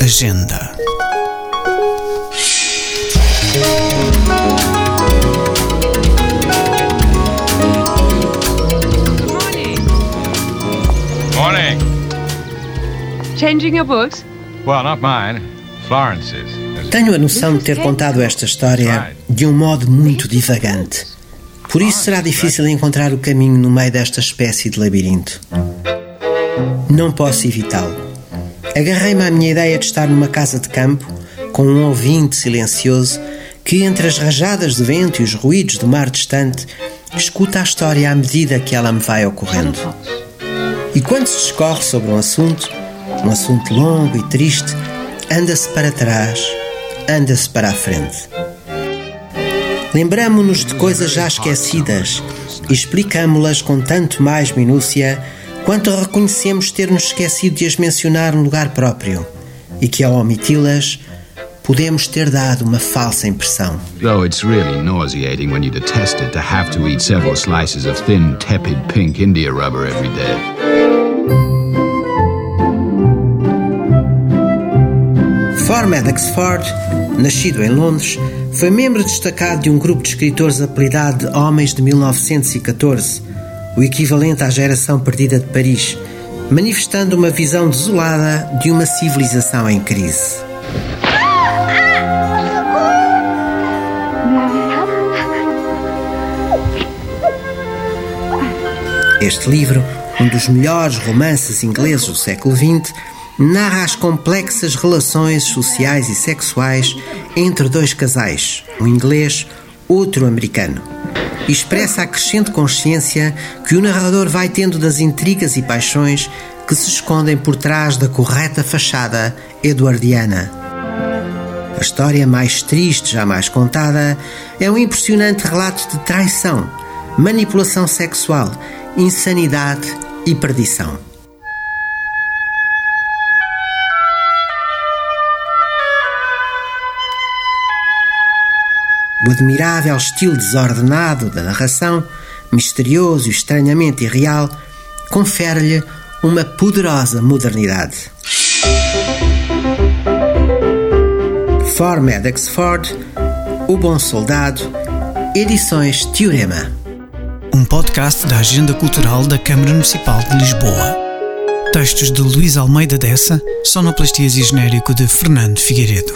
Agenda. Morning. Changing your books? Well, not mine. Florence's. Tenho a noção de ter contado esta história de um modo muito divagante. Por isso será difícil encontrar o caminho no meio desta espécie de labirinto. Não posso evitá-lo. Agarrei-me à minha ideia de estar numa casa de campo, com um ouvinte silencioso que, entre as rajadas de vento e os ruídos do mar distante, escuta a história à medida que ela me vai ocorrendo. E quando se discorre sobre um assunto, um assunto longo e triste, anda-se para trás, anda-se para a frente. Lembramo-nos de coisas já esquecidas e explicamo-las com tanto mais minúcia quanto reconhecemos ter-nos esquecido de as mencionar no lugar próprio e que, ao omiti-las, podemos ter dado uma falsa impressão. Though it's really nauseating when you detest it to have to eat several slices of thin, tepid pink India rubber every day. Nascido em Londres, foi membro destacado de um grupo de escritores apelidado de Homens de 1914, o equivalente à geração perdida de Paris, manifestando uma visão desolada de uma civilização em crise. Este livro, um dos melhores romances ingleses do século XX, narra as complexas relações sociais e sexuais entre dois casais, um inglês, outro americano. Expressa a crescente consciência que o narrador vai tendo das intrigas e paixões que se escondem por trás da correta fachada eduardiana. A história mais triste jamais contada é um impressionante relato de traição, manipulação sexual, insanidade e perdição. O admirável estilo desordenado da narração, misterioso e estranhamente irreal, confere-lhe uma poderosa modernidade. Formed Exford, O Bom Soldado, Edições Teorema. Um podcast da Agenda Cultural da Câmara Municipal de Lisboa. Textos de Luís Almeida Dessa, sonoplastias e genérico de Fernando Figueiredo.